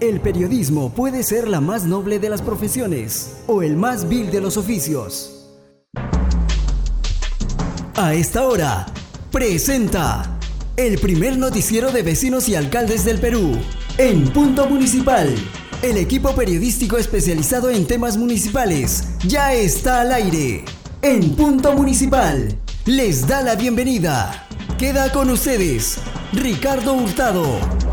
El periodismo puede ser la más noble de las profesiones o el más vil de los oficios. A esta hora, presenta el primer noticiero de vecinos y alcaldes del Perú, en Punto Municipal. El equipo periodístico especializado en temas municipales ya está al aire. En Punto Municipal, les da la bienvenida. Queda con ustedes, Ricardo Hurtado.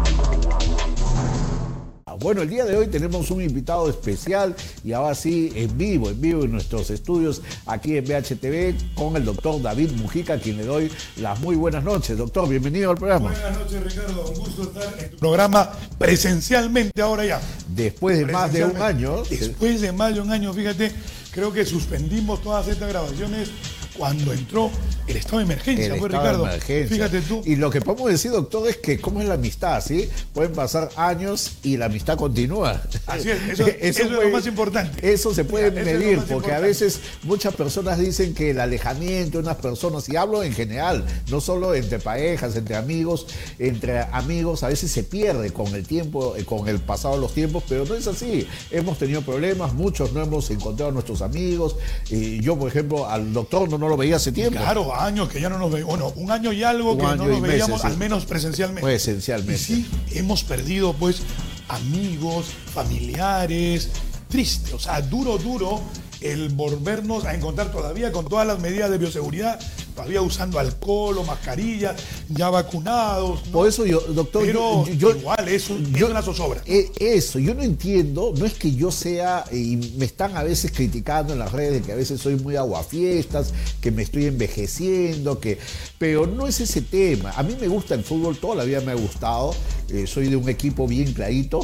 Bueno, el día de hoy tenemos un invitado especial y ahora sí, en vivo, en vivo en nuestros estudios aquí en BHTV con el doctor David Mujica, a quien le doy las muy buenas noches. Doctor, bienvenido al programa. Buenas noches, Ricardo. Un gusto estar en tu programa presencialmente ahora ya. Después de más de un año. Después de más de un año, fíjate, creo que suspendimos todas estas grabaciones cuando entró el estado de emergencia, el estado Ricardo. de emergencia. Fíjate tú. Y lo que podemos decir, doctor, es que cómo es la amistad, ¿sí? Pueden pasar años y la amistad continúa. Así es, eso- eso es lo más importante. Eso se puede medir, porque a veces muchas personas dicen que el alejamiento de unas personas, y hablo en general, no solo entre parejas, entre amigos, entre amigos, a veces se pierde con el tiempo, eh, con el pasado de los tiempos, pero no es así. Hemos tenido problemas, muchos no hemos encontrado a nuestros amigos. Y yo, por ejemplo, al doctor no, no lo veía hace tiempo. Claro, años que ya no nos veíamos. Bueno, un año y algo Un que no nos veíamos, al menos presencialmente. Presencialmente. Y sí, hemos perdido, pues, amigos, familiares. Triste, o sea, duro, duro el volvernos a encontrar todavía con todas las medidas de bioseguridad, todavía usando alcohol o mascarilla, ya vacunados. ¿no? Por eso yo, doctor, Pero yo, yo- igual, eso yo- es una zozobra. Eh, Eso, yo no entiendo, no es que yo sea, y me están a veces criticando en las redes que a veces soy muy aguafiestas, que me estoy envejeciendo, que, pero no es ese tema. A mí me gusta el fútbol, toda la vida me ha gustado, eh, soy de un equipo bien clarito,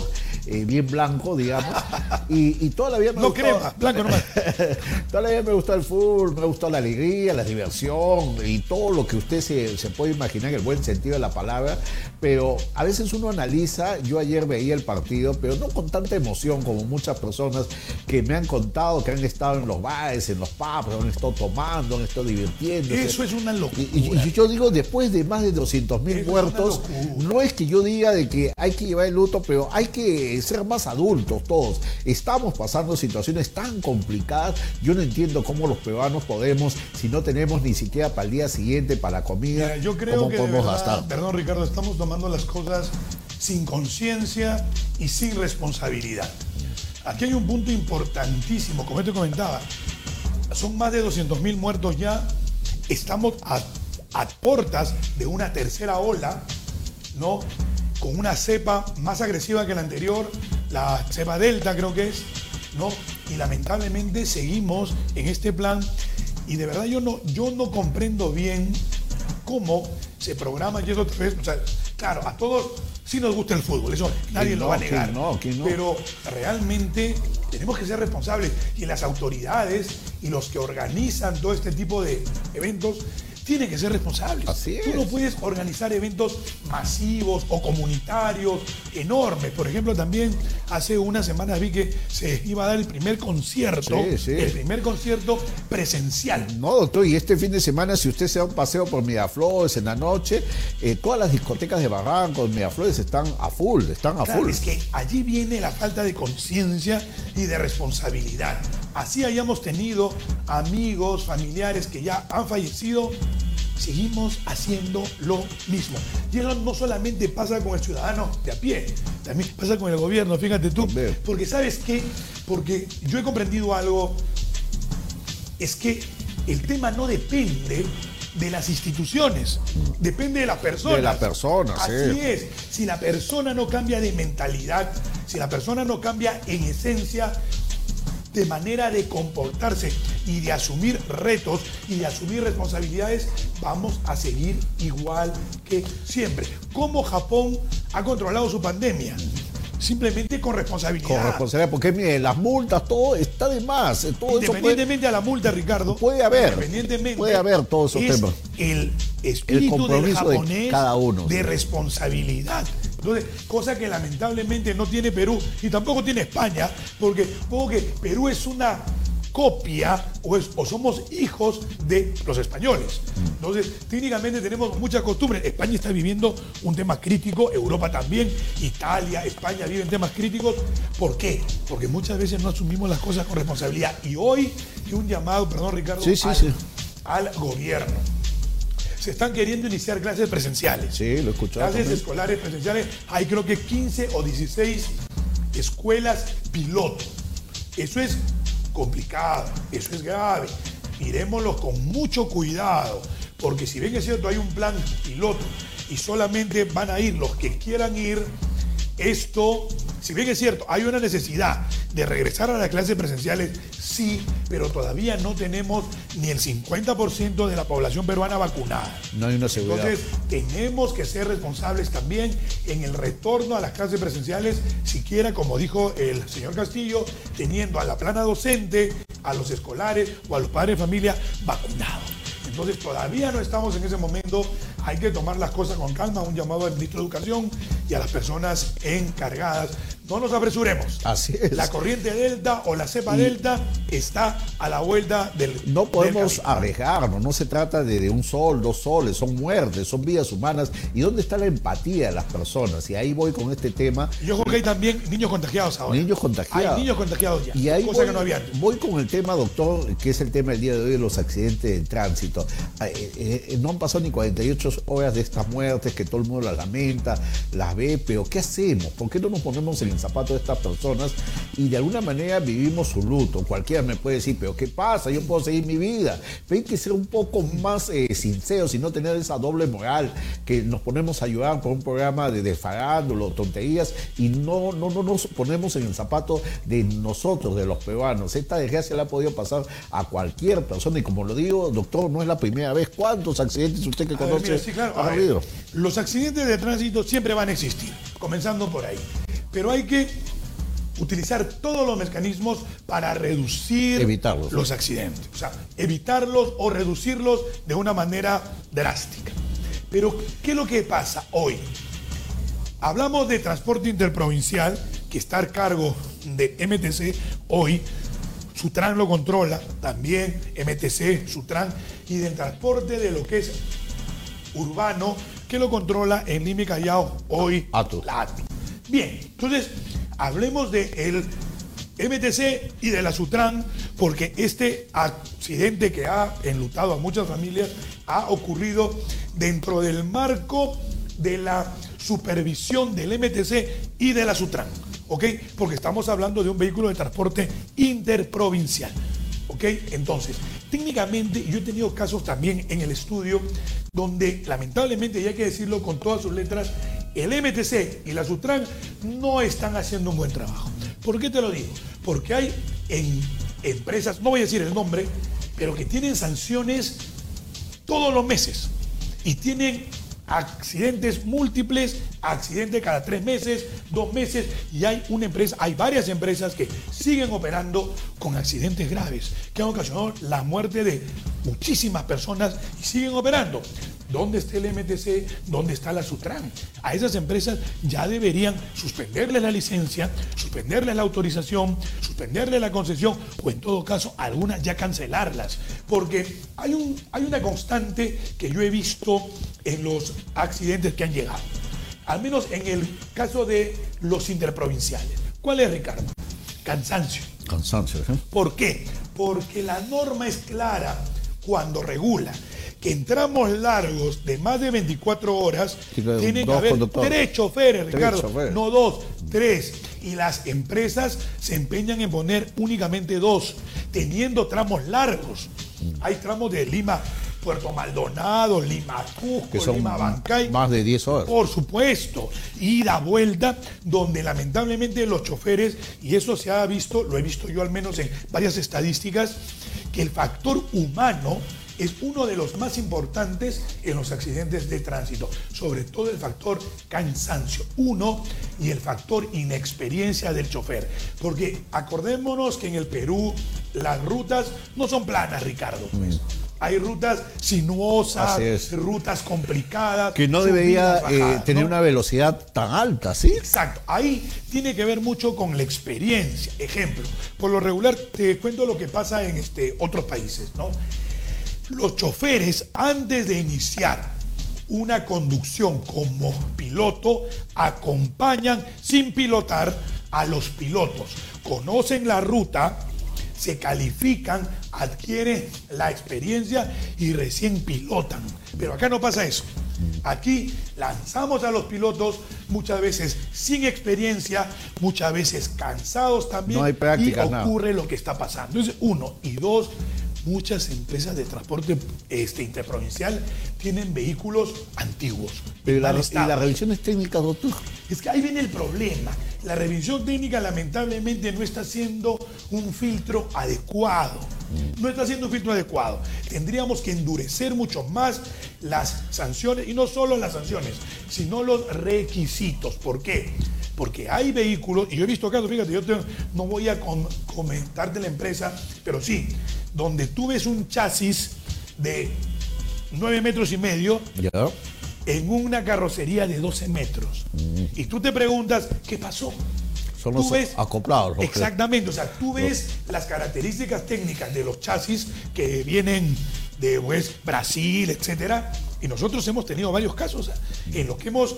eh, bien blanco, digamos, y, y toda la vida me No crema, blanco nomás. Toda la vida me gusta el fútbol, me ha gustado la alegría, la diversión y todo lo que usted se, se puede imaginar en el buen sentido de la palabra. Pero a veces uno analiza, yo ayer veía el partido, pero no con tanta emoción como muchas personas que me han contado que han estado en los bares, en los pubs, han estado tomando, han estado divirtiéndose. Eso es una locura. Y, y- y yo digo, después de más de 200 mil muertos, no es que yo diga de que hay que llevar el luto, pero hay que ser más adultos todos. Estamos pasando situaciones tan complicadas. Yo no entiendo cómo los peruanos podemos, si no tenemos ni siquiera para el día siguiente, para la comida, Mira, yo creo cómo que podemos verdad, gastar. perdón Ricardo, estamos tomando las cosas sin conciencia y sin responsabilidad. Aquí hay un punto importantísimo, como te comentaba, son más de 200 mil muertos ya, estamos a, a portas de una tercera ola, ¿no? Con una cepa más agresiva que la anterior, la cepa delta creo que es, ¿no? Y lamentablemente seguimos en este plan y de verdad yo no, yo no comprendo bien cómo se programa y eso otra vez, o sea, claro, a todos sí nos gusta el fútbol, eso nadie ¿Quién lo no? va a negar. Pero realmente tenemos que ser responsables y las autoridades y los que organizan todo este tipo de eventos tienen que ser responsables. Así Tú no es. puedes organizar eventos masivos o comunitarios enormes. Por ejemplo, también hace unas semanas vi que se iba a dar el primer concierto, Sí, sí. el primer concierto presencial. No, doctor, y este fin de semana, si usted se da un paseo por Miraflores en la noche, eh, todas las discotecas de Barrancos, Miraflores están a full, están a Claro, full. es que allí viene la falta de conciencia y de responsabilidad. Así hayamos tenido amigos, familiares que ya han fallecido, seguimos haciendo lo mismo. Y eso no solamente pasa con el ciudadano de a pie, también pasa con el gobierno, fíjate tú. Porque sabes qué, porque yo he comprendido algo, es que el tema no depende de las instituciones, depende de la persona. De la persona, sí. Así es. Si la persona no cambia de mentalidad, si la persona no cambia en esencia de manera de comportarse y de asumir retos y de asumir responsabilidades, vamos a seguir igual que siempre. ¿Cómo Japón ha controlado su pandemia? Simplemente con responsabilidad. Con responsabilidad, porque mire, las multas, todo está de más. eh, Todo eso puede, Independientemente a la multa, Ricardo. puede haber, Independientemente. puede haber todos esos es temas. El espíritu del compromiso de japonés cada uno. de responsabilidad. Entonces, cosa que lamentablemente no tiene Perú y tampoco tiene España, porque supongo que Perú es una copia o, es- o somos hijos de los españoles. Entonces, técnicamente tenemos mucha costumbre. España está viviendo un tema crítico, Europa también, Italia, España viven temas críticos. ¿Por qué? Porque muchas veces no asumimos las cosas con responsabilidad. Y hoy, y un llamado, perdón Ricardo, Sí, sí, al, sí. al gobierno. Se están queriendo iniciar clases presenciales. Sí, lo he escuchado. Clases también. escolares presenciales, hay creo que 15 o 16 escuelas piloto. Eso es complicado, eso es grave. Miremoslo con mucho cuidado, porque si bien es cierto hay un plan piloto y solamente van a ir los que quieran ir, esto, si bien es cierto, hay una necesidad de regresar a las clases presenciales, sí, pero todavía no tenemos ni el 50% de la población peruana vacunada. No hay una seguridad. Entonces, tenemos que ser responsables también en el retorno a las clases presenciales, siquiera, como dijo el señor Castillo, teniendo a la plana docente, a los escolares o a los padres de familia vacunados. Entonces, todavía no estamos en ese momento. Hay que tomar las cosas con calma. Un llamado al ministro de Educación y a las personas encargadas. No nos apresuremos. Así es. La corriente delta o la cepa Y- delta está a la vuelta del. No podemos arriesgarnos, no se trata de, de un sol, dos soles, son muertes, son vidas humanas. ¿Y dónde está la empatía de las personas? Y ahí voy con este tema. Yo creo que hay también niños contagiados ahora. Niños contagiados. Hay niños contagiados ya. Y ahí cosa voy, que no había antes. voy con el tema, doctor, que es el tema del día de hoy de los accidentes de tránsito. Eh, eh, no han pasado ni 48 horas de estas muertes que todo el mundo las lamenta, las ve, pero ¿qué hacemos? ¿Por qué no nos ponemos en el zapato de estas personas y de alguna manera vivimos su luto? Cualquiera me puede decir, pero ¿qué pasa? Yo puedo seguir mi vida. Pero hay que ser un poco más eh, sinceros y no tener esa doble moral que nos ponemos a ayudar por un programa de, de farándula o tonterías y no, no, no nos ponemos en el zapato de nosotros, de los peruanos. Esta desgracia le ha podido pasar a cualquier persona y como lo digo, doctor, no es la primera vez. ¿Cuántos accidentes usted que A conoce sí, claro, a ver? Los accidentes de tránsito siempre van a existir, comenzando por ahí. Pero hay que utilizar todos los mecanismos para reducir Evitarlos. los accidentes. O sea, evitarlos o reducirlos de una manera drástica. Pero, ¿qué es lo que pasa hoy? Hablamos de transporte interprovincial, que está a cargo de MTC hoy. Sutran lo controla, también MTC, Sutran, y del transporte de lo que es urbano, que lo controla en Lima y Callao hoy Atu. la ATU. Bien, entonces hablemos de el MTC y de la Sutran, porque este accidente que ha enlutado a muchas familias ha ocurrido dentro del marco de la supervisión del MTC y de la Sutran, ¿ok? Porque estamos hablando de un vehículo de transporte interprovincial. ¿Ok? Entonces, técnicamente yo he tenido casos también en el estudio donde lamentablemente, y hay que decirlo con todas sus letras, el MTC y la Sutran no están haciendo un buen trabajo. ¿Por qué te lo digo? Porque hay en empresas, no voy a decir el nombre, pero que tienen sanciones todos los meses y tienen accidentes múltiples, accidentes cada tres meses, dos meses, y hay una empresa, hay varias empresas que siguen operando con accidentes graves, que han ocasionado la muerte de muchísimas personas y siguen operando. ¿Dónde está el MTC? ¿Dónde está la Sutran? A esas empresas ya deberían suspenderles la licencia, suspenderles la autorización, suspenderles la concesión o en todo caso algunas ya cancelarlas. Porque hay, un, hay una constante que yo he visto en los accidentes que han llegado. Al menos en el caso de los interprovinciales. ¿Cuál es, Ricardo? Cansancio. Cansancio. ¿eh? ¿Por qué? Porque la norma es clara cuando regula que en tramos largos de más de 24 horas tienen que haber tres choferes, Tres Ricardo. choferes. No dos, tres. Y las empresas se empeñan en poner únicamente dos, teniendo tramos largos. Mm. Hay tramos de Lima, Puerto Maldonado, Lima Cusco, Que son Lima Bancay. más de 10 horas. Por supuesto, ida vuelta, donde lamentablemente los choferes, y eso se ha visto, lo he visto yo al menos en varias estadísticas, que el factor humano es uno de los más importantes en los accidentes de tránsito, sobre todo el factor cansancio, uno, y el factor inexperiencia del chofer. Porque acordémonos que en el Perú las rutas no son planas, Ricardo. Hay rutas sinuosas, rutas complicadas. Que no debería eh, tener ¿no? una velocidad tan alta, ¿sí? Exacto. Ahí tiene que ver mucho con la experiencia. Ejemplo, por lo regular te cuento lo que pasa en este, otros países, ¿no? Los choferes, antes de iniciar una conducción como piloto, acompañan sin pilotar a los pilotos. Conocen la ruta, se califican, adquieren la experiencia y recién pilotan. Pero acá no pasa eso. Aquí lanzamos a los pilotos muchas veces sin experiencia, muchas veces cansados también. No hay práctica, y ocurre lo que está pasando. Entonces, uno. Y dos, muchas empresas de transporte este, interprovincial tienen vehículos antiguos. Pero la- y las revisiones técnicas, doctor. Es que ahí viene el problema. La revisión técnica lamentablemente no está haciendo un filtro adecuado. No está haciendo un filtro adecuado. Tendríamos que endurecer mucho más las sanciones, y no solo las sanciones, sino los requisitos. ¿Por qué? Porque hay vehículos, y yo he visto casos, fíjate, yo te- no voy a com- comentarte la empresa, pero sí, donde tú ves un chasis de 9 metros y medio, en una carrocería de 12 metros. Y tú te preguntas, ¿qué pasó? Son los acoplados. los que- Exactamente, o sea, tú ves las características técnicas de los chasis que vienen de pues, Brasil, etcétera, y nosotros hemos tenido varios casos en los que hemos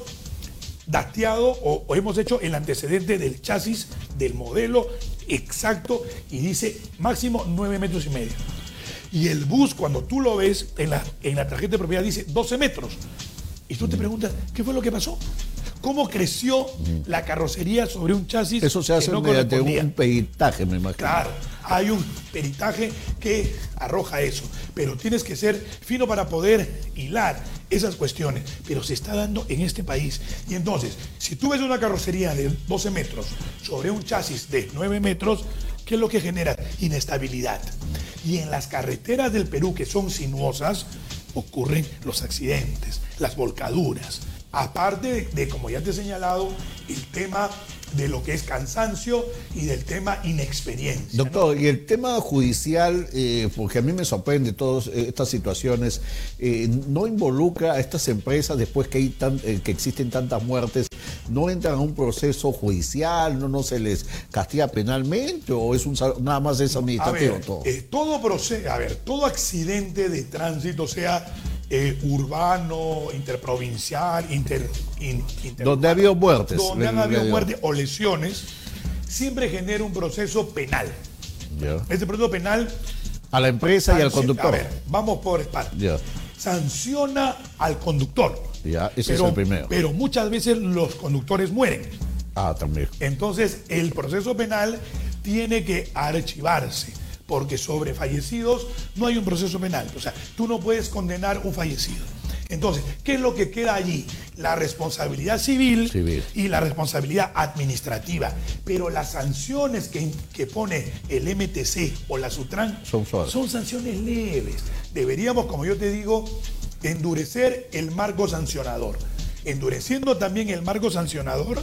dateado o, o hemos hecho el antecedente del chasis, del modelo exacto, y dice máximo 9 metros y medio. Y el bus, cuando tú lo ves en la, en la tarjeta de propiedad, dice 12 metros. Y tú te preguntas, ¿qué fue lo que pasó? ¿Cómo creció la carrocería sobre un chasis? Eso se que hace no mediante un peritaje, me imagino. Claro, hay un peritaje que arroja eso, pero tienes que ser fino para poder hilar esas cuestiones, pero se está dando en este país. Y entonces, si tú ves una carrocería de 12 metros sobre un chasis de 9 metros, ¿qué es lo que genera? Inestabilidad. Y en las carreteras del Perú, que son sinuosas, ocurren los accidentes, las volcaduras. Aparte de, como ya te he señalado, el tema de lo que es cansancio y del tema inexperiencia. ¿no? Doctor, y el tema judicial, eh, porque a mí me sorprende todas eh, estas situaciones, eh, no involucra a estas empresas después que, hay tan- eh, que existen tantas muertes, no entran a un proceso judicial, no, no se les castiga penalmente o es un, nada más es A administrativo ver, todo. eh, todo proce- a ver, todo accidente de tránsito, sea eh, urbano, interprovincial, inter, in- interurbano, Donde ha habido muertes, donde han habido muertes o lesiones, siempre genera un proceso penal. Ya. Este proceso penal A la empresa y al conductor. A ver, vamos por. Ya. Sanciona al conductor. Ya, ese pero, es el primero. Pero muchas veces los conductores mueren. Ah, también. Entonces, el proceso penal tiene que archivarse, porque sobre fallecidos no hay un proceso penal. O sea, tú no puedes condenar un fallecido. Entonces, ¿qué es lo que queda allí? La responsabilidad civil, Civil. y la responsabilidad administrativa. Pero las sanciones que, que pone el MTC o la Sutran Son suaves. son sanciones leves. Deberíamos, como yo te digo, endurecer el marco sancionador. Endureciendo también el marco sancionador,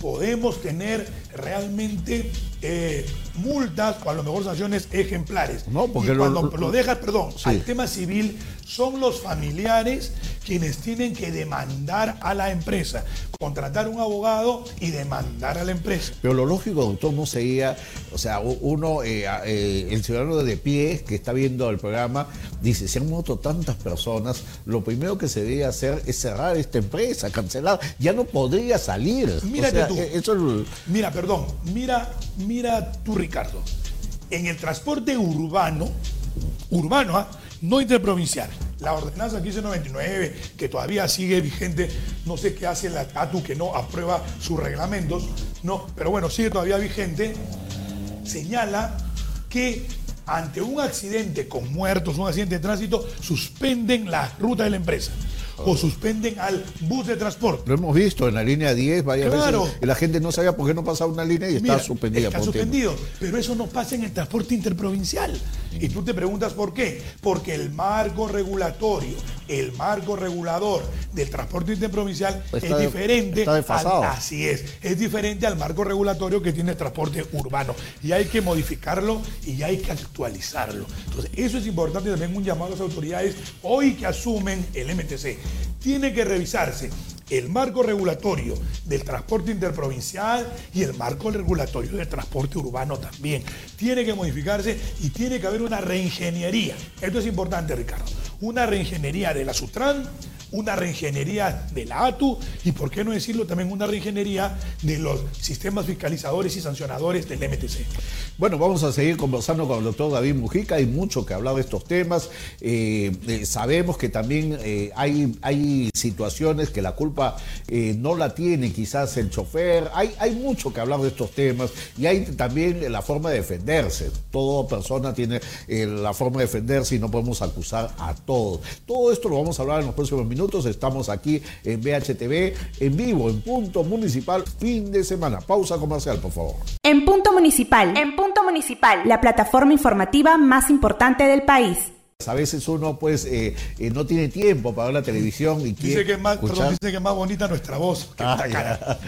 podemos tener realmente eh, multas o a lo mejor sanciones ejemplares. No, porque y lo- cuando lo, dejas, perdón, Sí. al tema civil, son los familiares quienes tienen que demandar a la empresa, contratar un abogado y demandar a la empresa. Pero lo lógico, doctor, no sería, o sea, uno, eh, eh, el ciudadano de pie que está viendo el programa, dice, si han muerto tantas personas, lo primero que se debe hacer es cerrar esta empresa, cancelar, ya no podría salir. O Mírate sea, tú. eh, Eso es- Mira, perdón, mira, mira tú, Ricardo. En el transporte urbano, urbano, ¿ah? No interprovincial, la ordenanza 1599, que todavía sigue vigente, no sé qué hace la CATU que no aprueba sus reglamentos, no, pero bueno, sigue todavía vigente, señala que ante un accidente con muertos, un accidente de tránsito, suspenden la ruta de la empresa o suspenden al bus de transporte. lo hemos visto en la línea 10 varias Claro. veces, y la gente no sabía por qué no pasaba una línea y Mira, estaba suspendida Está por un tiempo. suspendido, pero eso no pasa en el transporte interprovincial. Y tú te preguntas por qué. Porque el marco regulatorio, el marco regulador del transporte interprovincial es diferente. Al, así es, es diferente al marco regulatorio que tiene el transporte urbano. Y hay que modificarlo y hay que actualizarlo. Entonces, eso es importante también un llamado a las autoridades hoy que asumen el MTC. Tiene que revisarse el marco regulatorio del transporte interprovincial y el marco regulatorio del transporte urbano también. Tiene que modificarse y tiene que haber una reingeniería. Esto es importante, Ricardo. Una reingeniería de la Sutran una reingeniería de la ATU y, por qué no decirlo, también una reingeniería de los sistemas fiscalizadores y sancionadores del MTC. Bueno, vamos a seguir conversando con el doctor David Mujica. Hay mucho que hablar de estos temas. Eh, eh, sabemos que también eh, hay, hay situaciones que la culpa no la tiene quizás el chofer. Hay, hay mucho que hablar de estos temas y hay también la forma de defenderse. Toda persona tiene la forma de defenderse y no podemos acusar a todos. Todo esto lo vamos a hablar en los próximos minutos Estamos aquí en BHTV, en vivo, en Punto Municipal, fin de semana. Pausa comercial, por favor. En Punto Municipal. En Punto Municipal. La plataforma informativa más importante del país. A veces uno pues eh, eh, no tiene tiempo para ver la televisión y dice que es más, dice que es más bonita nuestra voz que ah, cara.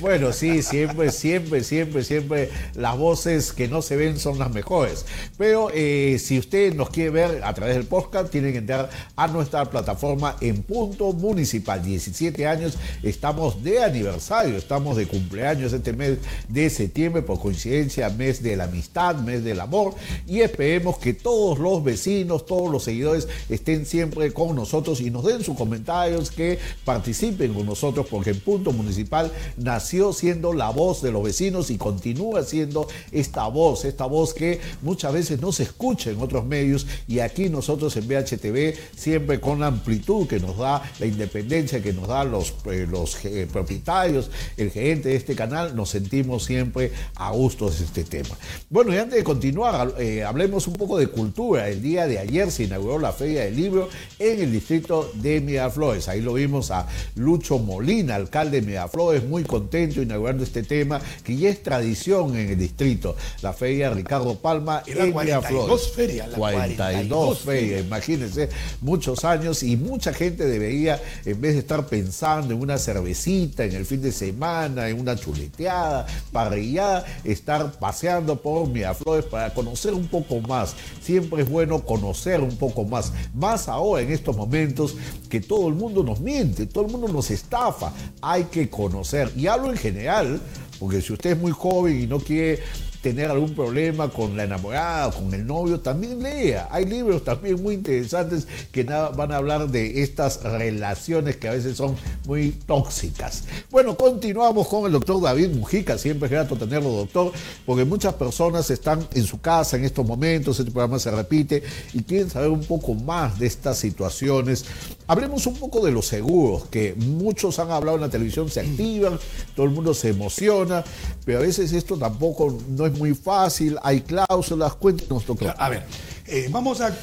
Bueno, sí, siempre, siempre, siempre, siempre las voces que no se ven son las mejores. Pero eh, si usted nos quiere ver a través del podcast, tiene que entrar a nuestra plataforma en punto municipal. 17 años, estamos de aniversario, estamos de cumpleaños este mes de septiembre, por coincidencia, mes de la amistad, mes del amor, y esperemos que todos los vecinos, todos los seguidores estén siempre con nosotros y nos den sus comentarios, que participen con nosotros, porque el Punto Municipal nació siendo la voz de los vecinos y continúa siendo esta voz, esta voz que muchas veces no se escucha en otros medios y aquí nosotros en BHTV siempre con la amplitud que nos da la independencia que nos da los, eh, los eh, propietarios, el gerente de este canal, nos sentimos siempre a gusto de este tema. Bueno, y antes de continuar, eh, hablemos un poco de cultura. El día de ayer se inauguró la Feria del Libro en el distrito de Miraflores. Ahí lo vimos a Lucho Molina, alcalde de Miraflores, muy contento inaugurando este tema que ya es tradición en el distrito. La Feria Ricardo Palma en Miraflores. Feria, la 42, ferias, imagínense, muchos años y mucha gente debería, en vez de estar pensando en una cervecita en el fin de semana, en una chuleteada, parrillada, estar paseando por Miraflores para conocer un poco más. Siempre es bueno conocer un poco más. Más ahora en estos momentos que todo el mundo nos miente, todo el mundo nos estafa. Hay que conocer. Y hablo en general, porque si usted es muy joven y no quiere tener algún problema con la enamorada, con el novio, también lea. Hay libros también muy interesantes que van a hablar de estas relaciones que a veces son muy tóxicas. Bueno, continuamos con el doctor David Mujica. Siempre es grato tenerlo, doctor, porque muchas personas están en su casa en estos momentos, este programa se repite y quieren saber un poco más de estas situaciones. Hablemos un poco de los seguros, que muchos han hablado en la televisión, se activan, todo el mundo se emociona, pero a veces esto tampoco no es muy fácil, hay cláusulas. Cuéntenos, doctor. A ver, eh, vamos a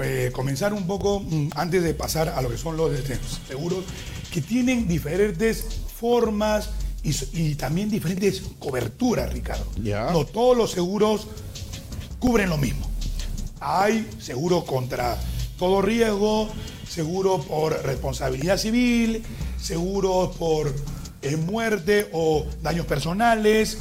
eh, comenzar un poco mm, antes de pasar a lo que son los seguros, que tienen diferentes formas y, también diferentes coberturas, Ricardo. No todos los seguros cubren lo mismo. Hay seguro contra todo riesgo, seguro por responsabilidad civil, seguro por eh, muerte o daños personales,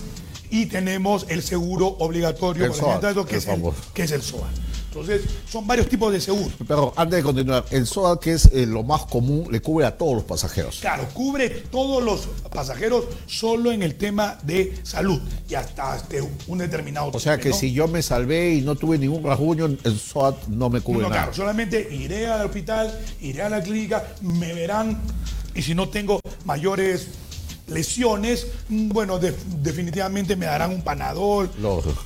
y tenemos el seguro obligatorio, el SOAT, que, es el, que es el SOA. Entonces, son varios tipos de seguros. Pero antes de continuar, el SOA, que es eh, lo más común, le cubre a todos los pasajeros. Claro, cubre todos los pasajeros solo en el tema de salud y hasta este, un determinado O sea que si yo me salvé y no tuve ningún rasguño, el SOA no me cubre no, nada. Claro, solamente iré al hospital, iré a la clínica, me verán y si no tengo mayores lesiones, mm, bueno, definitivamente me darán un panadol,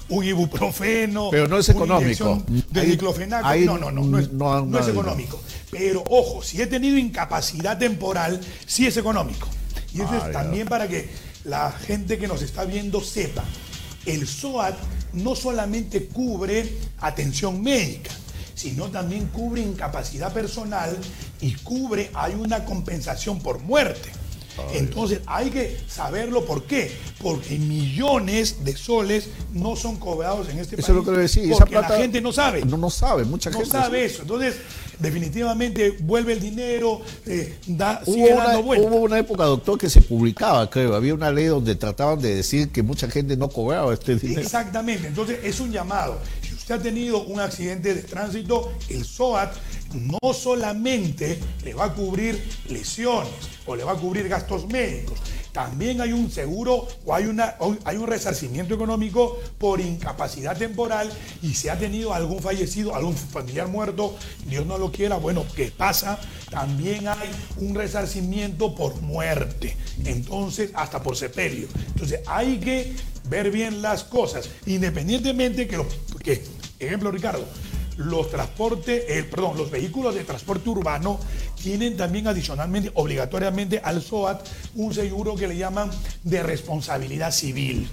un ibuprofeno. Pero no es económico. De diclofenaco. no, no, no, no es, no, es económico. Pero ojo, si he tenido incapacidad temporal, sí es económico. Y eso es también para que la gente que nos está viendo sepa. El SOAT no solamente cubre atención médica, sino también cubre incapacidad personal y cubre, hay una compensación por muerte. Entonces hay que saberlo por qué. Porque millones de soles no son cobrados en este Eso país. es lo que le decía. Esa Porque plata la gente no sabe. No, no sabe, mucha No gente. sabe eso. Entonces, definitivamente vuelve el dinero, eh, da, Hubo sigue una, dando vueltas. hubo una época, doctor, que se publicaba, creo. Había una ley donde trataban de decir que mucha gente no cobraba este dinero. Exactamente, entonces es un llamado. Usted ha tenido un accidente de tránsito, el SOAT no solamente le va a cubrir lesiones o le va a cubrir gastos médicos, también hay un seguro o hay, una, hay un resarcimiento económico por incapacidad temporal y si ha tenido algún fallecido, algún familiar muerto, Dios no lo quiera, bueno, ¿qué pasa? También hay un resarcimiento por muerte, entonces hasta por sepelio. Entonces hay que ver bien las cosas, independientemente que, lo, que ejemplo Ricardo, los transportes, eh, perdón, los vehículos de transporte urbano tienen también adicionalmente, obligatoriamente al SOAT, un seguro que le llaman de responsabilidad civil,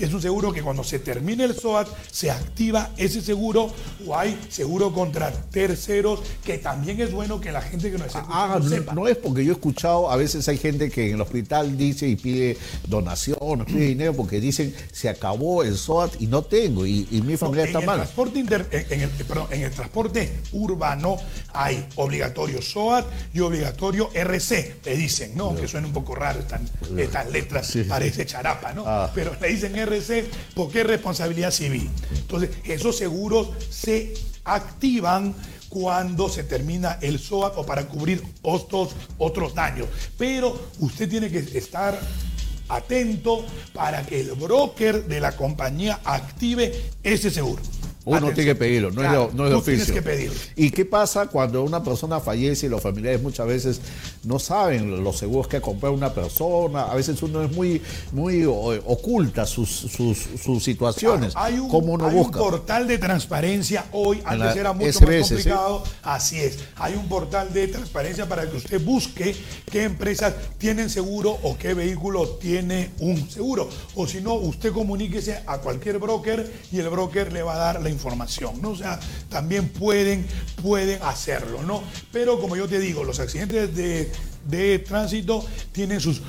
que es un seguro que cuando se termine el SOAT se activa ese seguro o hay seguro contra terceros, que también es bueno que la gente que nos escucha Ah, no, sepa. no es porque yo he escuchado, a veces hay gente que en el hospital dice y pide donaciones, pide dinero porque dicen se acabó el SOAT y no tengo y, y mi familia está mal. Transporte inter- en, el, perdón, en el transporte urbano hay obligatorio SOAT y obligatorio RC. Le dicen, ¿no? Que suena un poco raro estas, estas letras, parece charapa, ¿no? Ah. Pero le dicen RC porque es responsabilidad civil. Entonces, esos seguros se activan cuando se termina el SOAT o para cubrir otros, otros daños. Pero usted tiene que estar atento para que el broker de la compañía active ese seguro. Uno Atención. tiene que pedirlo, no, Claro, es de, no es de tienes que pedirlo. ¿Y qué pasa cuando una persona fallece y los familiares muchas veces no saben los seguros que ha comprado una persona? A veces uno es muy, muy oculta sus, sus, sus situaciones. Hay un, ¿Cómo uno hay busca? un portal de transparencia hoy, antes la era mucho SBS, más complicado. Así es. Hay un portal de transparencia para que usted busque qué empresas tienen seguro o qué vehículo tiene un seguro. O si no, usted comuníquese a cualquier broker y el broker le va a dar la información. ¿No? O sea, también pueden, pueden hacerlo, ¿no? Pero como yo te digo, los accidentes de, de tránsito tienen sus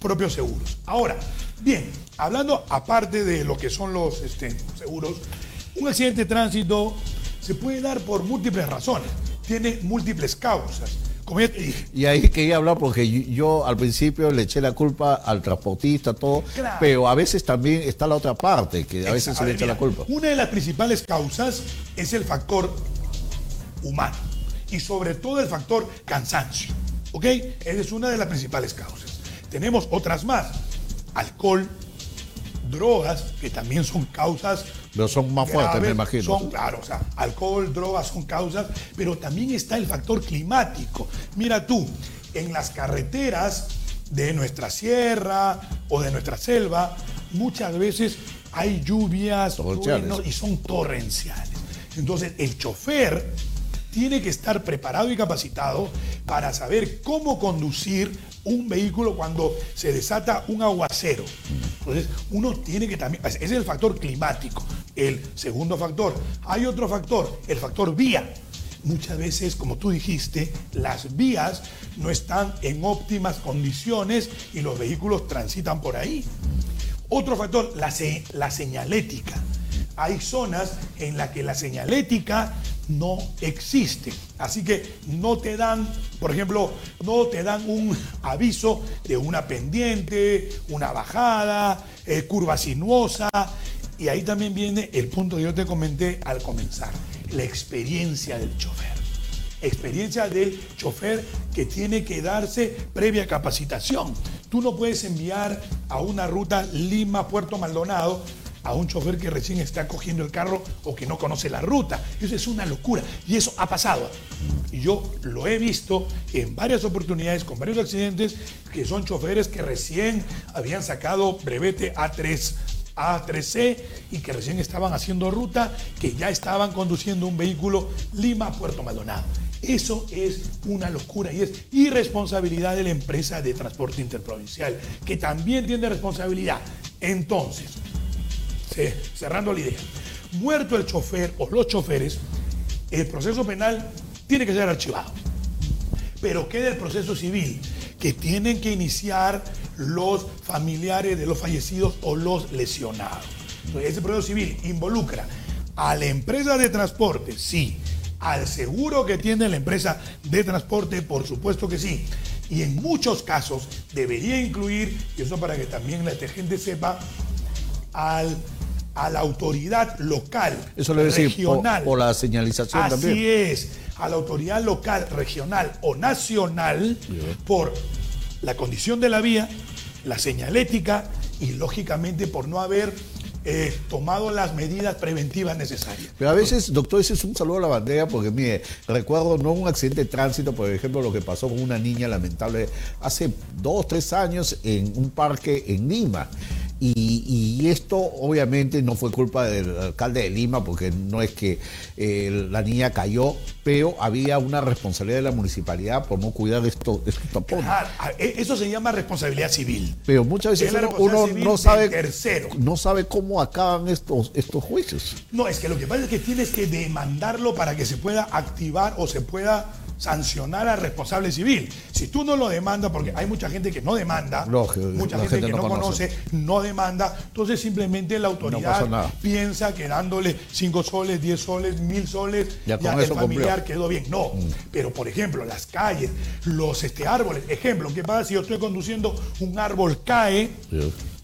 propios seguros. Ahora, bien, hablando aparte de lo que son los este, seguros, un accidente de tránsito se puede dar por múltiples razones, tiene múltiples causas. Y ahí quería hablar porque yo, yo al principio le eché la culpa al transportista, todo, Claro. pero a veces también está la otra parte, que a veces se le echa la culpa. Una de las principales causas es el factor humano y sobre todo el factor cansancio. ¿Ok? Esa es una de las principales causas. Tenemos otras más. Alcohol, drogas, que también son causas Pero son más fuertes, me imagino. Son, claro, o sea, alcohol, drogas son causas, pero también está el factor climático. Mira tú, en las carreteras de nuestra sierra o de nuestra selva, muchas veces hay lluvias truenos, y son torrenciales. Entonces, el chofer tiene que estar preparado y capacitado para saber cómo conducir un vehículo cuando se desata un aguacero. Entonces, uno tiene que también, ese es el factor climático. El segundo factor. Hay otro factor, el factor vía. Muchas veces, como tú dijiste, las vías no están en óptimas condiciones y los vehículos transitan por ahí. Otro factor, la, la señalética. Hay zonas en las que la señalética no existe. Así que no te dan, por ejemplo, no te dan un aviso de una pendiente, una bajada, eh, curva sinuosa. Y ahí también viene el punto que yo te comenté al comenzar, la experiencia del chofer experiencia del chofer que tiene que darse previa capacitación. Tú no puedes enviar a una ruta Lima-Puerto Maldonado a un chofer que recién está cogiendo el carro o que no conoce la ruta. Eso es una locura. Y eso ha pasado. Y yo lo he visto en varias oportunidades con varios accidentes que son choferes que recién habían sacado brevete A3 a3C y que recién estaban haciendo ruta, que ya estaban conduciendo un vehículo Lima-Puerto Maldonado. Eso es una locura y es irresponsabilidad de la empresa de transporte interprovincial, que también tiene responsabilidad. Entonces, ce- cerrando la idea, muerto el chofer o los choferes, el proceso penal tiene que ser archivado pero queda el proceso civil, que tienen que iniciar los familiares de los fallecidos o los lesionados. Entonces, ese proceso civil involucra a la empresa de transporte, sí. Al seguro que tiene la empresa de transporte, por supuesto que sí. Y en muchos casos debería incluir, y eso para que también la gente sepa, al a la autoridad local, Eso le decir regional. por la señalización Así también. es, a la autoridad local, regional o nacional por la condición de la vía, la señalética y lógicamente por no haber eh, tomado las medidas preventivas necesarias. Pero a veces, doctor, ese es un saludo a la bandera porque, mire, recuerdo no un accidente de tránsito, por ejemplo, lo que pasó con una niña lamentable hace dos, tres años en un parque en Lima. Y, y esto obviamente no fue culpa del alcalde de Lima, porque no es que eh, la niña cayó, pero había una responsabilidad de la municipalidad por no cuidar estos, estos tapones. Ah, ah, e- eso se llama responsabilidad civil. Pero muchas veces uno, no sabe tercero. no sabe cómo acaban estos, estos juicios. No, es que lo que pasa es que tienes que demandarlo para que se pueda activar o se pueda sancionar al responsable civil. Si tú no lo demandas, porque hay mucha gente que no demanda, Lógico, mucha gente, gente que no no conoce. conoce, no demanda, entonces simplemente la autoridad piensa que dándole 5 soles, 10 soles, 1000 soles, Ya el familiar cumplió. quedó bien. No, pero por ejemplo, las calles, los este, árboles, ejemplo, ¿qué pasa si yo estoy conduciendo, un árbol cae?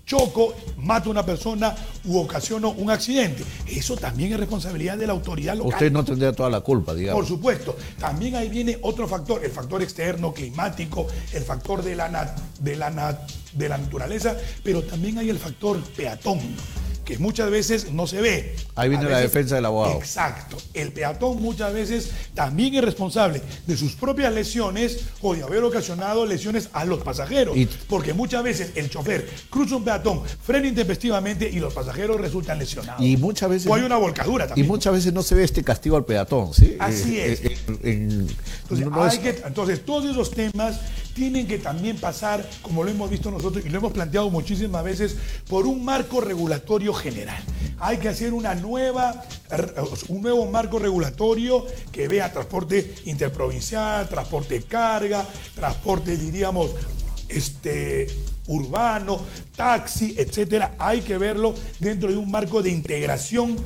Choco, mato a una persona u ocasiono un accidente. Eso también es responsabilidad de la autoridad local. Usted no tendría toda la culpa, digamos. Por supuesto. También ahí viene otro factor, el factor externo, climático, el factor de la, nat- de la, nat- de la naturaleza, pero también hay el factor peatón, que muchas veces no se ve. Ahí viene la defensa del abogado. Exacto. El peatón muchas veces también es responsable de sus propias lesiones o de haber ocasionado lesiones a los pasajeros. Y- porque muchas veces el chofer cruza un peatón, frena intempestivamente y los pasajeros resultan lesionados. Y muchas veces. O hay una volcadura Y también. muchas veces no se ve este castigo al peatón, ¿sí? Así Eh, es. eh, en- Entonces, no hay es- que- entonces, todos esos temas tienen que también pasar, como lo hemos visto nosotros y lo hemos planteado muchísimas veces, por un marco regulatorio general. Hay que hacer una nueva, un nuevo marco regulatorio que vea transporte interprovincial, transporte carga, transporte, diríamos, este, urbano, taxi, etcétera. Hay que verlo dentro de un marco de integración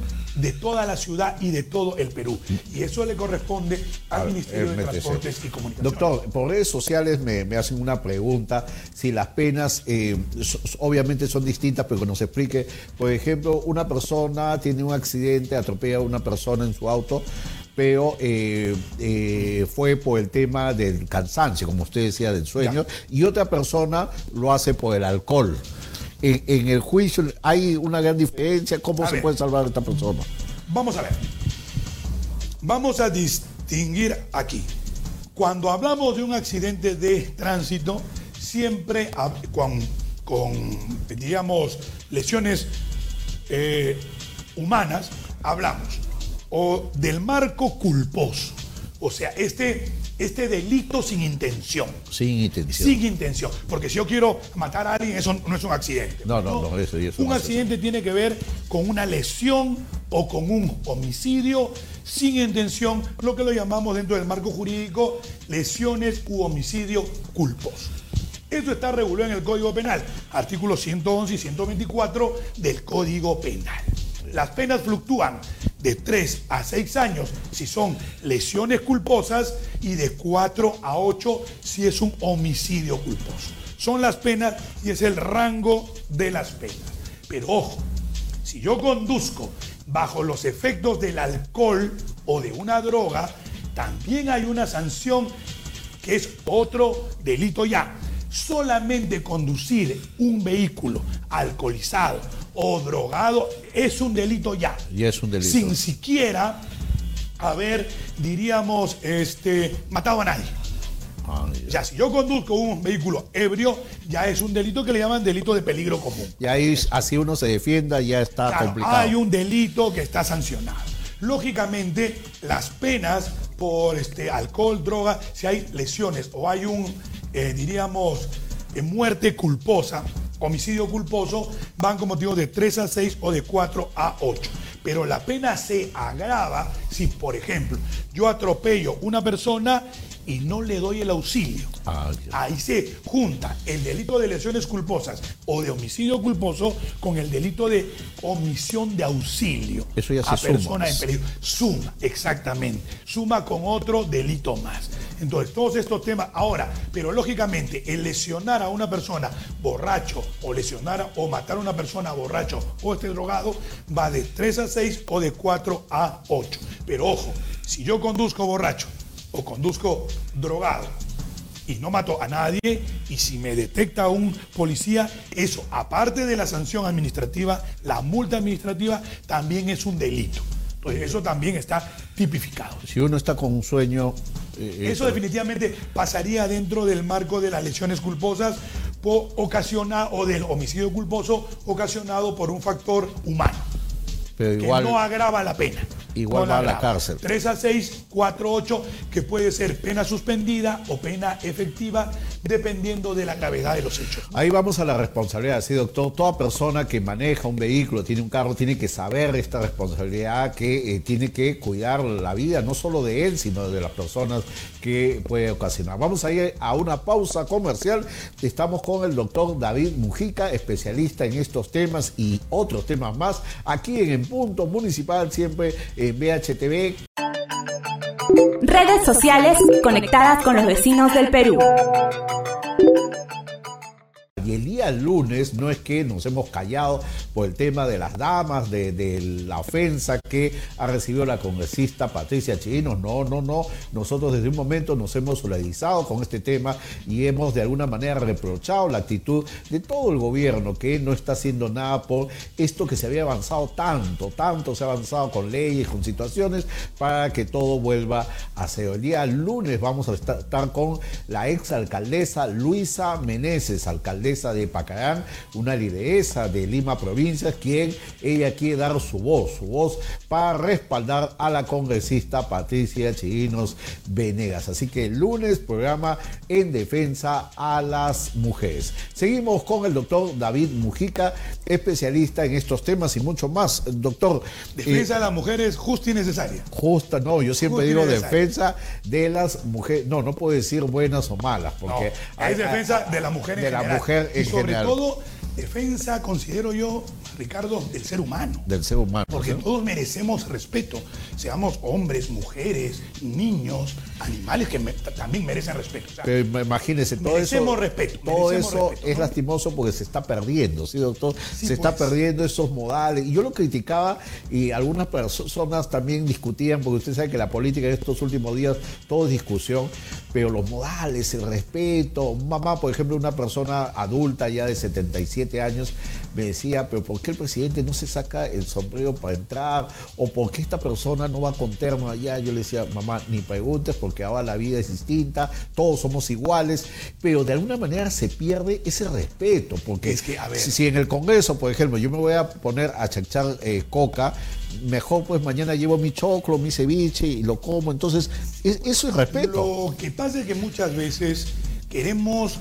de toda la ciudad y de todo el Perú. Y eso le corresponde al Ministerio de. Transportes y Comunicaciones. Doctor, por redes sociales me, me hacen una pregunta si las penas eh, so- obviamente son distintas, pero que nos explique. Por ejemplo, una persona tiene un accidente, atropella a una persona en su auto, pero eh, eh, fue por el tema del cansancio, como usted decía, del sueño, y otra persona lo hace por el alcohol. En, en el juicio hay una gran diferencia. ¿Cómo A se ver. puede salvar a esta persona? Vamos a ver. Vamos a distinguir aquí. Cuando hablamos de un accidente de tránsito, siempre con, digamos, lesiones eh, humanas, hablamos o del marco culposo. O sea, este, este delito sin intención. Sin intención. Sin intención. Porque si yo quiero matar a alguien, eso no es un accidente. No, no, no, eso- eso un no accidente tiene que ver con una lesión o con un homicidio sin intención, lo que lo llamamos dentro del marco jurídico lesiones u homicidio culposo. Eso está regulado en el Código Penal, artículos 111 y 124 del Código Penal. Las penas fluctúan de 3 a 6 años si son lesiones culposas y de 4 a 8 si es un homicidio culposo. Son las penas y es el rango de las penas. Pero ojo, si yo conduzco bajo los efectos del alcohol o de una droga, también hay una sanción que es otro delito ya. Solamente conducir un vehículo alcoholizado o drogado es un delito ya. Y es un delito. Sin siquiera haber, diríamos, este, matado a nadie. Ah, ya. Ya, si yo conduzco un vehículo ebrio, ya es un delito que le llaman delito de peligro común. Y ahí, así uno se defienda, ya está Claro, complicado. hay un delito que está sancionado. Lógicamente, las penas por este, alcohol, droga, si hay lesiones o hay un, eh, diríamos, eh, muerte culposa, homicidio culposo, van con motivo de 3 a 6 o de 4 a 8. Pero la pena se agrava si, por ejemplo, yo atropello una persona y no le doy el auxilio, Ah, ahí se junta el delito de lesiones culposas o de homicidio culposo con el delito de omisión de auxilio Eso ya se a suma, persona en peligro. Suma, exactamente. Suma con otro delito más. Entonces, todos estos temas. Ahora, pero lógicamente, el lesionar a una persona borracho o lesionar o matar a una persona borracho o esté drogado va de 3 a 6 o de 4 a 8. Pero ojo, si yo conduzco borracho o conduzco drogado y no mato a nadie, y si me detecta un policía, eso, aparte de la sanción administrativa, la multa administrativa también es un delito. Entonces, eso también está tipificado. Si uno está con un sueño... eh, Eso definitivamente pasaría dentro del marco de las lesiones culposas po- ocasiona o del homicidio culposo ocasionado por un factor humano pero que igual... no agrava la pena. Igual va a la cárcel. 3 a 6, 4 a 8, que puede ser pena suspendida o pena efectiva, dependiendo de la gravedad de los hechos. Ahí vamos a la responsabilidad, sí, doctor. Toda persona que maneja un vehículo, tiene un carro, tiene que saber esta responsabilidad, que eh, tiene que cuidar la vida, no solo de él, sino de las personas que puede ocasionar. Vamos a ir a una pausa comercial. Estamos con el doctor David Mujica, especialista en estos temas y otros temas más, aquí en En Punto Municipal, siempre en BHTV. Redes sociales conectadas con los vecinos del Perú. Y el día lunes no es que nos hemos callado por el tema de las damas, de, la ofensa que ha recibido la congresista Patricia Chirinos. No, no, no. Nosotros desde un momento nos hemos solidarizado con este tema y hemos de alguna manera reprochado la actitud de todo el gobierno que no está haciendo nada por esto que se había avanzado tanto, tanto se ha avanzado con leyes, con situaciones para que todo vuelva a ser. El día lunes vamos a estar con la ex alcaldesa Luisa Meneses, alcaldesa de Pacarán, una lideresa de Lima Provincias, quien ella quiere dar su voz, su voz para respaldar a la congresista Patricia Chirinos Venegas. Así que el lunes programa en defensa a las mujeres. Seguimos con el doctor David Mujica, especialista en estos temas y mucho más. Doctor, Defensa eh, de las mujeres justa y necesaria. justa, no, yo siempre Justa digo defensa de las mujeres, no, no puedo decir buenas o malas, No, porque hay- es defensa de la mujer en de la general. mujer en y sobre general. todo, defensa, considero yo, Ricardo, del ser humano. del ser humano. Porque todos merecemos respeto, seamos hombres, mujeres, niños, animales que me- también merecen respeto. O sea, Pero im- imagínese, todo Merecemos eso, respeto, todo merecemos eso respeto, es lastimoso porque se está perdiendo, ¿sí, doctor? Sí, se está pues. perdiendo esos modales. Y yo lo criticaba y algunas personas también discutían, porque usted sabe que la política en estos últimos días todo es discusión, pero los modales, el respeto. Mamá, por ejemplo, una persona adulta ya de 77 años, me decía, pero ¿por qué el presidente no se saca el sombrero para entrar? ¿O por qué esta persona no va con terno allá? Yo le decía, mamá, ni preguntes porque ahora la vida es distinta, todos somos iguales, pero de alguna manera se pierde ese respeto, porque Es que, a ver. si, si en el Congreso, por ejemplo, yo me voy a poner a chachar eh, coca, mejor pues mañana llevo mi choclo, mi ceviche y lo como, entonces es- eso es respeto. Lo que pasa es que muchas veces queremos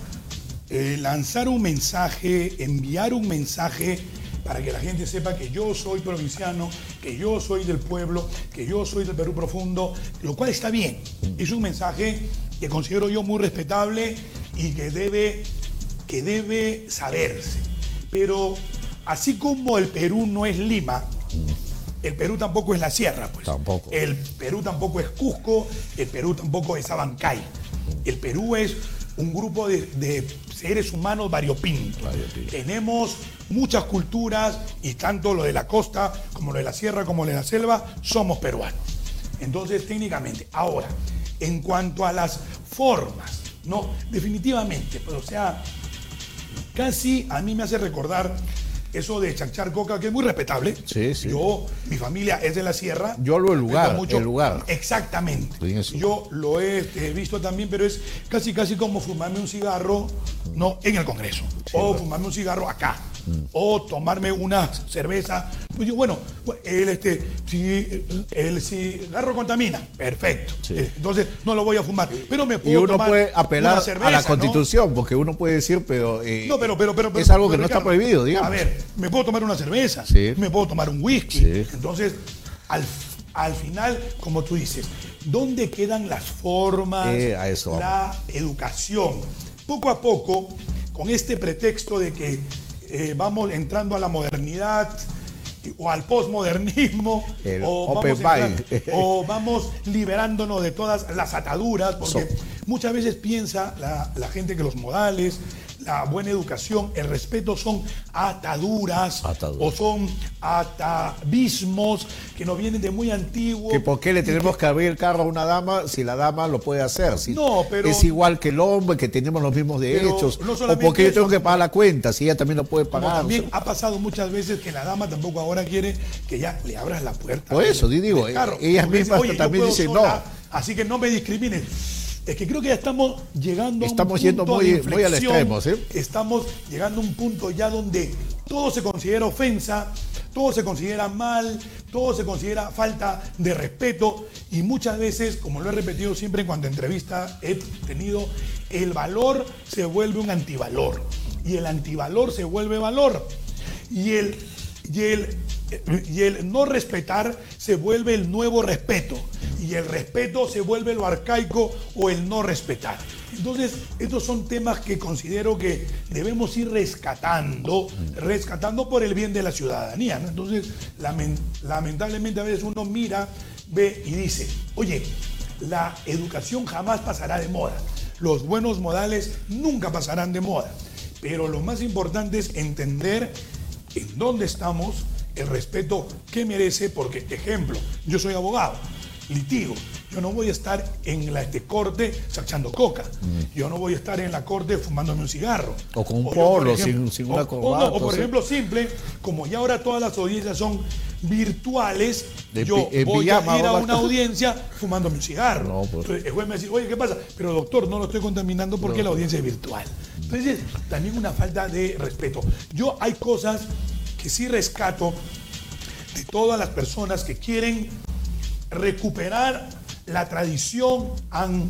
eh, lanzar un mensaje, enviar un mensaje para que la gente sepa que yo soy provinciano, que yo soy del pueblo, que yo soy del Perú profundo, lo cual está bien. Es un mensaje que considero yo muy respetable y que debe, que debe saberse. Pero así como el Perú no es Lima, el Perú tampoco es la sierra, pues. Tampoco. El Perú tampoco es Cusco, el Perú tampoco es Abancay. El Perú es un grupo de, de seres humanos variopintos. Variopintos. Tenemos muchas culturas y tanto lo de la costa como lo de la sierra como lo de la selva somos peruanos. Entonces, técnicamente, ahora, en cuanto a las formas, no, definitivamente, pues, o sea, casi a mí me hace recordar eso de chachar coca, que es muy respetable. Sí, sí. Yo, mi familia es de la sierra. Yo hablo del lugar, el lugar. Exactamente. Sí. Yo lo he este, visto también, pero es casi, casi como fumarme un cigarro, no, en el Congreso. o fumarme un cigarro acá. Mm. O tomarme una cerveza. Pues yo, bueno, el, este, si el cigarro contamina, perfecto. Sí. Eh, Entonces no lo voy a fumar. Pero me puedo Y uno tomar puede apelar cerveza, a la ¿no? constitución, porque uno puede decir, pero, eh, No, pero, pero, pero, es algo que no está prohibido, digamos. A ver, me puedo tomar una cerveza, Sí. me puedo tomar un whisky. Sí. Entonces, al, al final, como tú dices, ¿dónde quedan las formas, Eh, a eso la educación? Poco a poco, con este pretexto de que eh, vamos entrando a la modernidad o al posmodernismo o vamos, entrar- o vamos liberándonos de todas las ataduras, porque So- muchas veces piensa la, la gente que los modales, la buena educación, el respeto son ataduras, Ataduras. o son atavismos que nos vienen de muy antiguo. que por qué le tenemos que abrir el carro a una dama si la dama lo puede hacer. Si No, pero- es igual que el hombre, que tenemos los mismos derechos. no o porque yo tengo que pagar la cuenta, si ella también lo puede pagar. también ha pasado muchas veces que la dama tampoco ahora quiere que ya le abras la puerta. Por eso, di- digo, carro. ellas mismas dice, "Oye, yo también dicen, sola, no. Así que no me discrimines. Es que creo que ya estamos llegando a un yendo punto muy- de muy al extremo, ¿sí? Estamos llegando a un punto ya donde todo se considera ofensa, todo se considera mal, todo se considera falta de respeto y muchas veces, como lo he repetido siempre en cuanto a entrevista he tenido, el valor se vuelve un antivalor y el antivalor se vuelve valor y el, y el, y el no respetar se vuelve el nuevo respeto y el respeto se vuelve lo arcaico o el no respetar. Entonces, estos son temas que considero que debemos ir rescatando, rescatando por el bien de la ciudadanía. Entonces, lamen- lamentablemente a veces uno mira, ve y dice, oye, la educación jamás pasará de moda. Los buenos modales nunca pasarán de moda. Pero lo más importante es entender en dónde estamos, el respeto que merece, porque, ejemplo, yo soy abogado, litigo, yo no voy a estar en la este, corte sachando coca, yo no voy a estar en la corte fumándome un cigarro. O con un yo, polo, sin- sin una o- o corbata, O, por sí. ejemplo, simple, como ya ahora todas las audiencias son virtuales, De yo voy a ir a una audiencia fumándome un cigarro. No, pues. Entonces, el juez me dice, oye, ¿qué pasa? Pero doctor, no lo estoy contaminando porque la audiencia es virtual. Entonces, también una falta de respeto. Yo hay cosas que sí rescato de todas las personas que quieren recuperar la tradición an-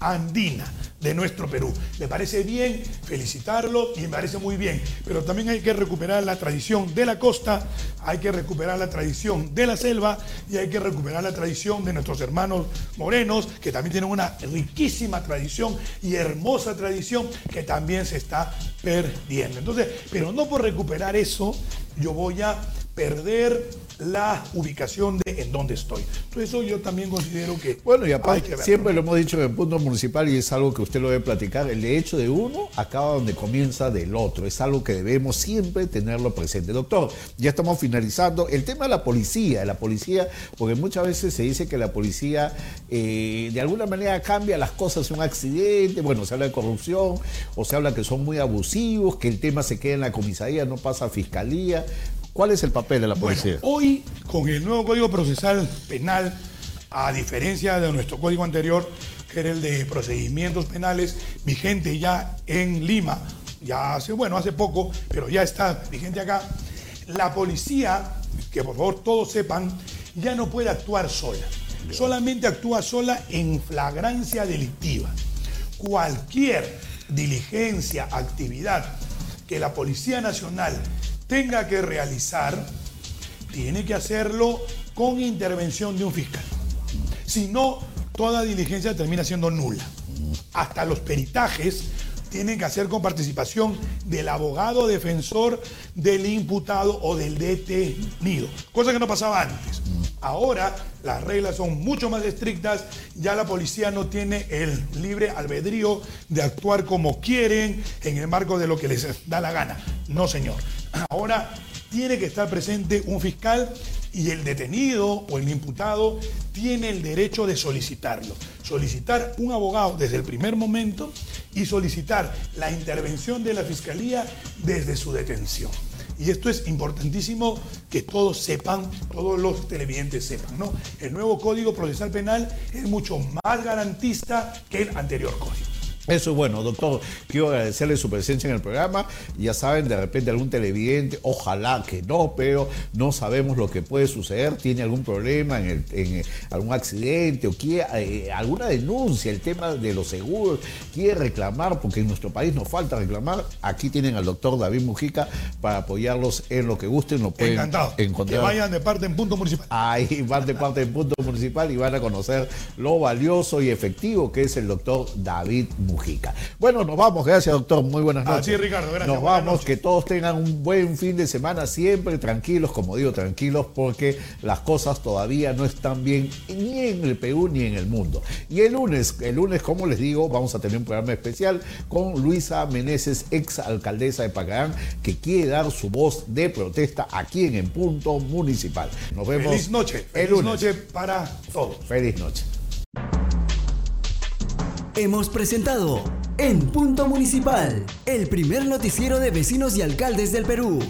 andina de nuestro Perú. Me parece bien felicitarlo y me parece muy bien, pero también hay que recuperar la tradición de la costa, hay que recuperar la tradición de la selva y hay que recuperar la tradición de nuestros hermanos morenos, que también tienen una riquísima tradición y hermosa tradición que también se está perdiendo. Entonces, pero no por recuperar eso, yo voy a perder la ubicación de en dónde estoy. Entonces eso yo también considero que Bueno, y aparte, siempre lo hemos dicho en el punto municipal y es algo que usted lo debe platicar, el derecho de uno acaba donde comienza del otro, es algo que debemos siempre tenerlo presente. Doctor, ya estamos finalizando. El tema de la policía, de la policía, porque muchas veces se dice que la policía eh, de alguna manera cambia las cosas, un accidente, bueno, se habla de corrupción, o se habla que son muy abusivos, que el tema se queda en la comisaría, no pasa a fiscalía. ¿Cuál es el papel de la Bueno, policía? hoy con el nuevo Código Procesal Penal, a diferencia de nuestro código anterior, que era el de procedimientos penales, vigente ya en Lima, ya hace, bueno, hace poco, pero ya está vigente acá, la policía, que por favor todos sepan, ya no puede actuar sola. Solamente actúa sola en flagrancia delictiva. Cualquier diligencia, actividad que la Policía Nacional tenga que realizar, tiene que hacerlo con intervención de un fiscal. Si no, toda diligencia termina siendo nula. Hasta los peritajes tienen que hacer con participación del abogado defensor del imputado o del detenido, cosa que no pasaba antes. Ahora las reglas son mucho más estrictas, ya la policía no tiene el libre albedrío de actuar como quieren en el marco de lo que les da la gana. No, señor. Ahora tiene que estar presente un fiscal y el detenido o el imputado tiene el derecho de solicitarlo. Solicitar un abogado desde el primer momento y solicitar la intervención de la fiscalía desde su detención. Y esto es importantísimo que todos sepan, todos los televidentes sepan, ¿no? El nuevo Código Procesal Penal es mucho más garantista que el anterior código. Eso es bueno, doctor. Quiero agradecerle su presencia en el programa. Ya saben, de repente algún televidente, ojalá que no, pero no sabemos lo que puede suceder. Tiene algún problema en, el, en algún accidente o quiere eh, alguna denuncia, el tema de los seguros, quiere reclamar, porque en nuestro país nos falta reclamar. Aquí tienen al doctor David Mujica para apoyarlos en lo que gusten. Lo pueden Encantado. encontrar. Que vayan de parte en punto municipal. Ahí van de parte en punto municipal y van a conocer lo valioso y efectivo que es el doctor David Mujica. Bueno, nos vamos. Gracias, doctor. Muy buenas noches. Así, Ricardo. Gracias. Nos vamos. Que todos tengan un buen fin de semana. Siempre tranquilos, como digo, tranquilos, porque las cosas todavía no están bien ni en el Perú ni en el mundo. Y el lunes, el lunes, como les digo, vamos a tener un programa especial con Luisa Meneses, ex alcaldesa de Pacarán, que quiere dar su voz de protesta aquí en el punto municipal. Nos vemos. Feliz noche. El Feliz lunes. noche para todos. Feliz noche. Hemos presentado En Punto Municipal, el primer noticiero de vecinos y alcaldes del Perú.